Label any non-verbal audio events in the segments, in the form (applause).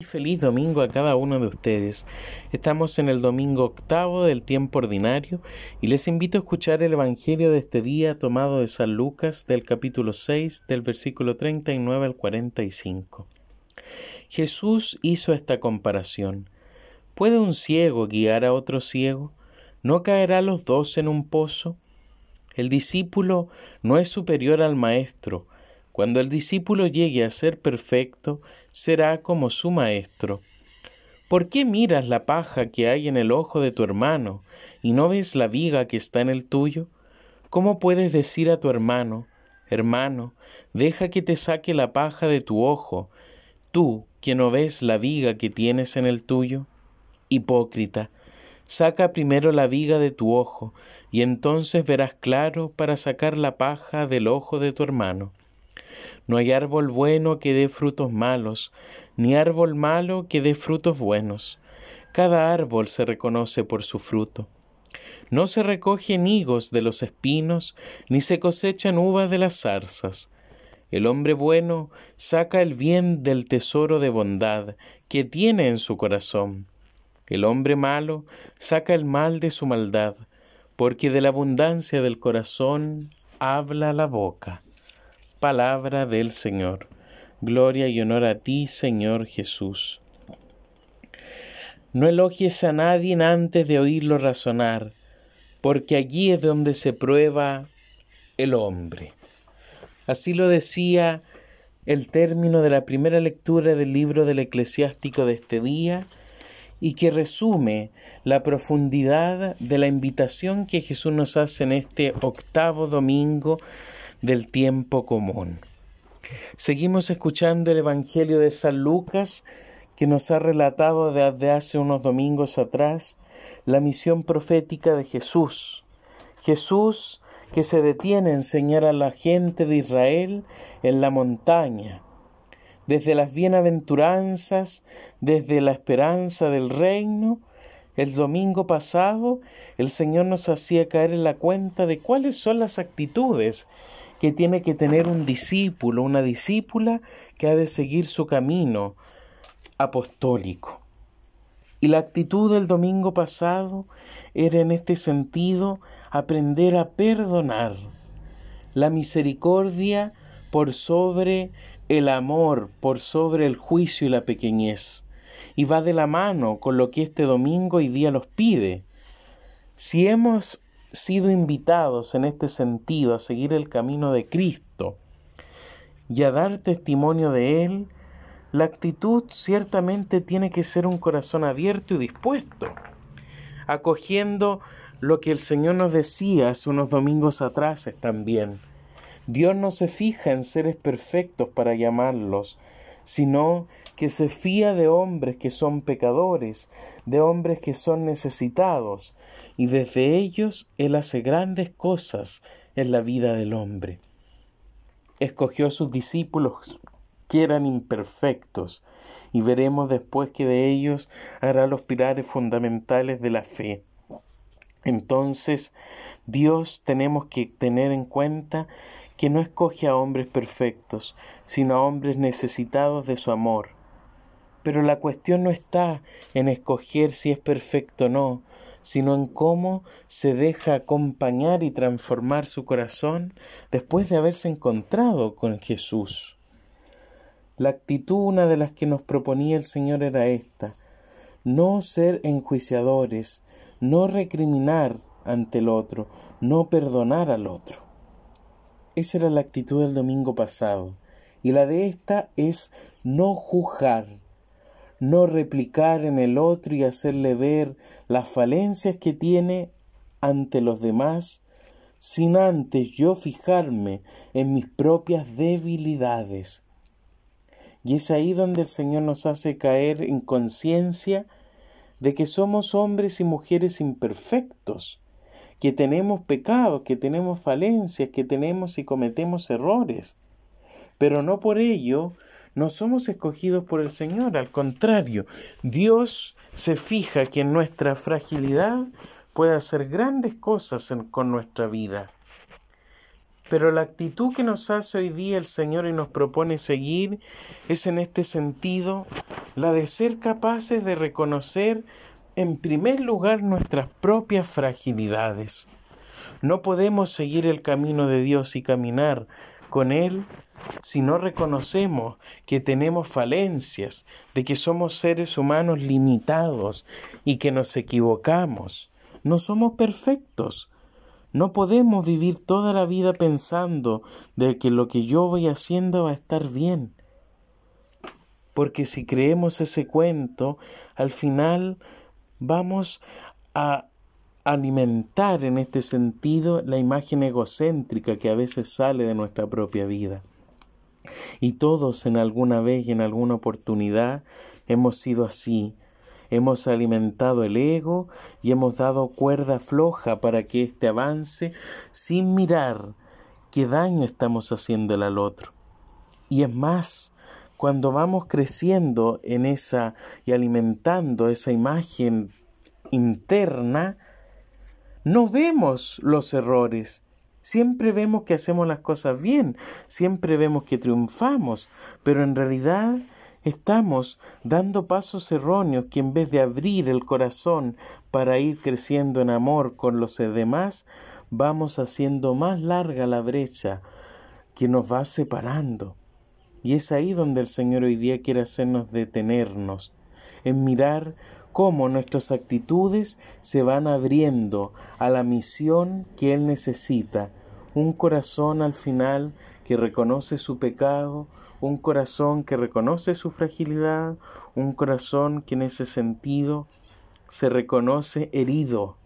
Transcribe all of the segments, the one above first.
Feliz domingo a cada uno de ustedes. Estamos en el domingo octavo del tiempo ordinario y les invito a escuchar el Evangelio de este día tomado de San Lucas del capítulo 6 del versículo 39 al 45. Jesús hizo esta comparación. ¿Puede un ciego guiar a otro ciego? ¿No caerá los dos en un pozo? El discípulo no es superior al maestro. Cuando el discípulo llegue a ser perfecto, será como su maestro. ¿Por qué miras la paja que hay en el ojo de tu hermano y no ves la viga que está en el tuyo? ¿Cómo puedes decir a tu hermano, hermano, deja que te saque la paja de tu ojo, tú que no ves la viga que tienes en el tuyo? Hipócrita, saca primero la viga de tu ojo, y entonces verás claro para sacar la paja del ojo de tu hermano. No hay árbol bueno que dé frutos malos, ni árbol malo que dé frutos buenos. Cada árbol se reconoce por su fruto. No se recogen higos de los espinos, ni se cosechan uvas de las zarzas. El hombre bueno saca el bien del tesoro de bondad que tiene en su corazón. El hombre malo saca el mal de su maldad, porque de la abundancia del corazón habla la boca. Palabra del Señor. Gloria y honor a ti, Señor Jesús. No elogies a nadie antes de oírlo razonar, porque allí es donde se prueba el hombre. Así lo decía el término de la primera lectura del libro del eclesiástico de este día y que resume la profundidad de la invitación que Jesús nos hace en este octavo domingo del tiempo común. Seguimos escuchando el Evangelio de San Lucas que nos ha relatado desde hace unos domingos atrás la misión profética de Jesús. Jesús que se detiene a enseñar a la gente de Israel en la montaña, desde las bienaventuranzas, desde la esperanza del reino, el domingo pasado el Señor nos hacía caer en la cuenta de cuáles son las actitudes que tiene que tener un discípulo, una discípula que ha de seguir su camino apostólico. Y la actitud del domingo pasado era en este sentido aprender a perdonar. La misericordia por sobre el amor, por sobre el juicio y la pequeñez. Y va de la mano con lo que este domingo y día nos pide. Si hemos sido invitados en este sentido a seguir el camino de Cristo y a dar testimonio de Él, la actitud ciertamente tiene que ser un corazón abierto y dispuesto, acogiendo lo que el Señor nos decía hace unos domingos atrás también. Dios no se fija en seres perfectos para llamarlos, sino que se fía de hombres que son pecadores, de hombres que son necesitados, y desde ellos Él hace grandes cosas en la vida del hombre. Escogió a sus discípulos que eran imperfectos, y veremos después que de ellos hará los pilares fundamentales de la fe. Entonces, Dios tenemos que tener en cuenta que no escoge a hombres perfectos, sino a hombres necesitados de su amor. Pero la cuestión no está en escoger si es perfecto o no, sino en cómo se deja acompañar y transformar su corazón después de haberse encontrado con Jesús. La actitud, una de las que nos proponía el Señor era esta, no ser enjuiciadores, no recriminar ante el otro, no perdonar al otro. Esa era la actitud del domingo pasado. Y la de esta es no juzgar, no replicar en el otro y hacerle ver las falencias que tiene ante los demás, sin antes yo fijarme en mis propias debilidades. Y es ahí donde el Señor nos hace caer en conciencia de que somos hombres y mujeres imperfectos, que tenemos pecados, que tenemos falencias, que tenemos y cometemos errores. Pero no por ello no somos escogidos por el Señor, al contrario, Dios se fija que en nuestra fragilidad puede hacer grandes cosas con nuestra vida. Pero la actitud que nos hace hoy día el Señor y nos propone seguir es en este sentido la de ser capaces de reconocer en primer lugar nuestras propias fragilidades. No podemos seguir el camino de Dios y caminar con Él si no reconocemos que tenemos falencias, de que somos seres humanos limitados y que nos equivocamos. No somos perfectos. No podemos vivir toda la vida pensando de que lo que yo voy haciendo va a estar bien. Porque si creemos ese cuento, al final vamos a alimentar en este sentido la imagen egocéntrica que a veces sale de nuestra propia vida. Y todos en alguna vez y en alguna oportunidad hemos sido así. Hemos alimentado el ego y hemos dado cuerda floja para que éste avance sin mirar qué daño estamos haciendo al otro. Y es más, cuando vamos creciendo en esa y alimentando esa imagen interna, no vemos los errores Siempre vemos que hacemos las cosas bien, siempre vemos que triunfamos, pero en realidad estamos dando pasos erróneos que en vez de abrir el corazón para ir creciendo en amor con los demás, vamos haciendo más larga la brecha que nos va separando. Y es ahí donde el Señor hoy día quiere hacernos detenernos, en mirar cómo nuestras actitudes se van abriendo a la misión que Él necesita. Un corazón al final que reconoce su pecado, un corazón que reconoce su fragilidad, un corazón que en ese sentido se reconoce herido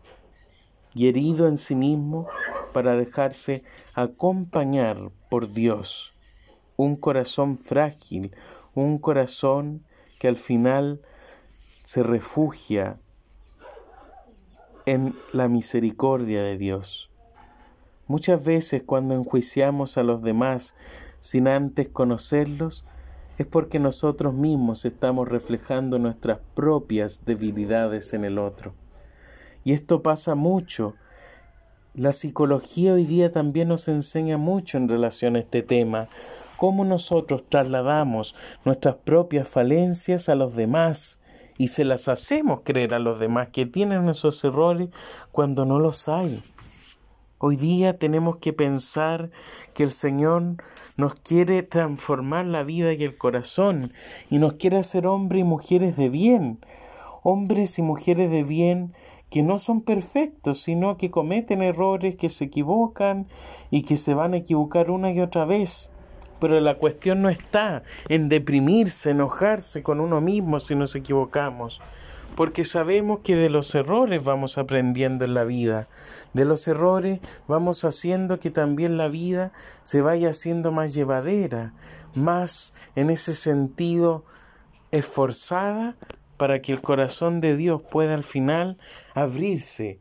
y herido en sí mismo para dejarse acompañar por Dios. Un corazón frágil, un corazón que al final se refugia en la misericordia de Dios. Muchas veces cuando enjuiciamos a los demás sin antes conocerlos, es porque nosotros mismos estamos reflejando nuestras propias debilidades en el otro. Y esto pasa mucho. La psicología hoy día también nos enseña mucho en relación a este tema, cómo nosotros trasladamos nuestras propias falencias a los demás y se las hacemos creer a los demás que tienen esos errores cuando no los hay. Hoy día tenemos que pensar que el Señor nos quiere transformar la vida y el corazón y nos quiere hacer hombres y mujeres de bien, hombres y mujeres de bien que no son perfectos, sino que cometen errores, que se equivocan y que se van a equivocar una y otra vez. Pero la cuestión no está en deprimirse, enojarse con uno mismo si nos equivocamos, porque sabemos que de los errores vamos aprendiendo en la vida, de los errores vamos haciendo que también la vida se vaya haciendo más llevadera, más en ese sentido esforzada para que el corazón de Dios pueda al final abrirse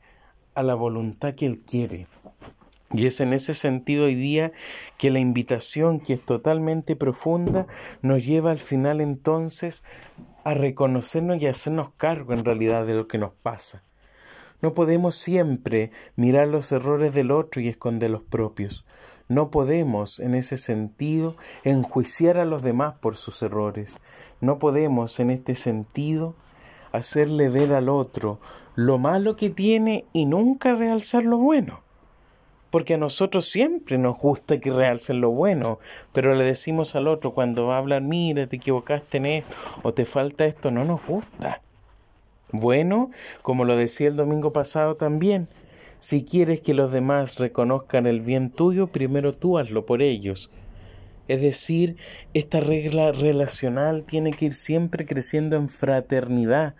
a la voluntad que Él quiere. Y es en ese sentido hoy día que la invitación, que es totalmente profunda, nos lleva al final entonces a reconocernos y a hacernos cargo en realidad de lo que nos pasa. No podemos siempre mirar los errores del otro y esconder los propios. No podemos, en ese sentido, enjuiciar a los demás por sus errores. No podemos, en este sentido, hacerle ver al otro lo malo que tiene y nunca realzar lo bueno porque a nosotros siempre nos gusta que realcen lo bueno, pero le decimos al otro cuando va a hablar, mira, te equivocaste en esto o te falta esto, no nos gusta. Bueno, como lo decía el domingo pasado también, si quieres que los demás reconozcan el bien tuyo, primero tú hazlo por ellos. Es decir, esta regla relacional tiene que ir siempre creciendo en fraternidad.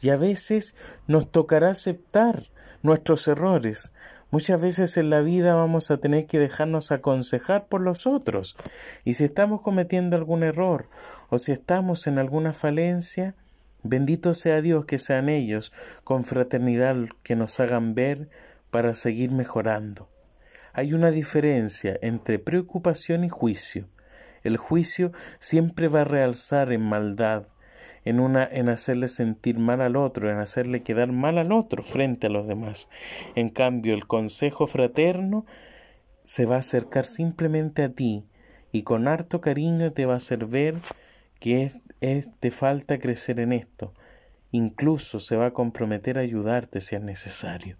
Y a veces nos tocará aceptar nuestros errores, Muchas veces en la vida vamos a tener que dejarnos aconsejar por los otros. Y si estamos cometiendo algún error o si estamos en alguna falencia, bendito sea Dios que sean ellos con fraternidad que nos hagan ver para seguir mejorando. Hay una diferencia entre preocupación y juicio. El juicio siempre va a realzar en maldad, en una en hacerle sentir mal al otro, en hacerle quedar mal al otro frente a los demás. En cambio, el consejo fraterno se va a acercar simplemente a ti y con harto cariño te va a hacer ver que te falta crecer en esto. Incluso se va a comprometer a ayudarte si es necesario.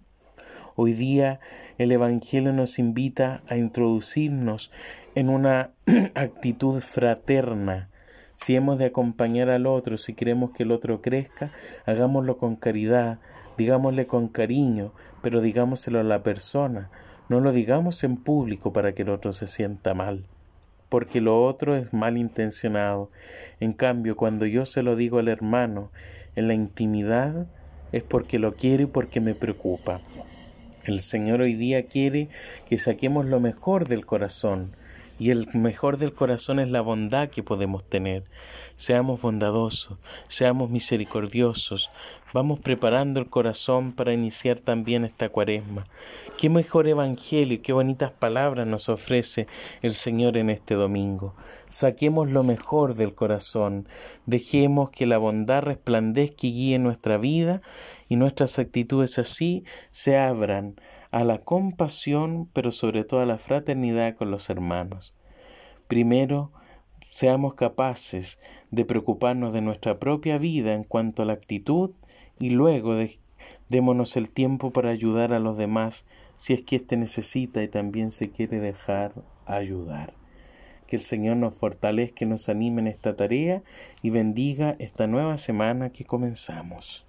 Hoy día el Evangelio nos invita a introducirnos en una (clears throat) actitud fraterna. Si hemos de acompañar al otro, si queremos que el otro crezca, hagámoslo con caridad, digámosle con cariño, pero digámoselo a la persona. No lo digamos en público para que el otro se sienta mal porque lo otro es malintencionado. En cambio, cuando yo se lo digo al hermano en la intimidad, es porque lo quiere y porque me preocupa. El Señor hoy día quiere que saquemos lo mejor del corazón, y el mejor del corazón es la bondad que podemos tener. Seamos bondadosos, seamos misericordiosos. Vamos preparando el corazón para iniciar también esta cuaresma. Qué mejor evangelio y qué bonitas palabras nos ofrece el Señor en este domingo. Saquemos lo mejor del corazón, dejemos que la bondad resplandezca y guíe nuestra vida y nuestras actitudes así se abran a la compasión, pero sobre todo a la fraternidad con los hermanos. Primero, seamos capaces de preocuparnos de nuestra propia vida en cuanto a la actitud y luego démonos el tiempo para ayudar a los demás si es que éste necesita y también se quiere dejar ayudar. Que el Señor nos fortalezca, nos anime en esta tarea y bendiga esta nueva semana que comenzamos.